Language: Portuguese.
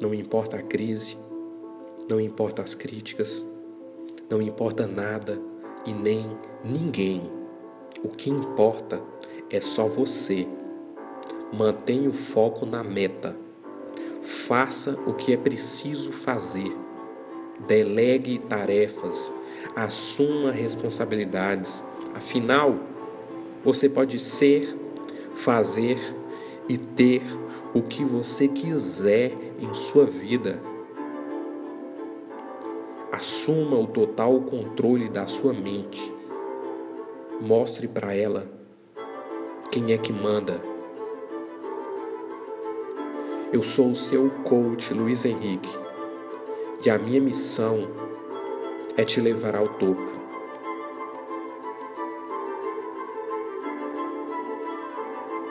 Não importa a crise, não importa as críticas, não importa nada e nem ninguém. O que importa é só você. Mantenha o foco na meta. Faça o que é preciso fazer. Delegue tarefas. Assuma responsabilidades. Afinal, você pode ser, fazer e ter o que você quiser em sua vida. Assuma o total controle da sua mente. Mostre para ela quem é que manda. Eu sou o seu coach Luiz Henrique e a minha missão é te levar ao topo.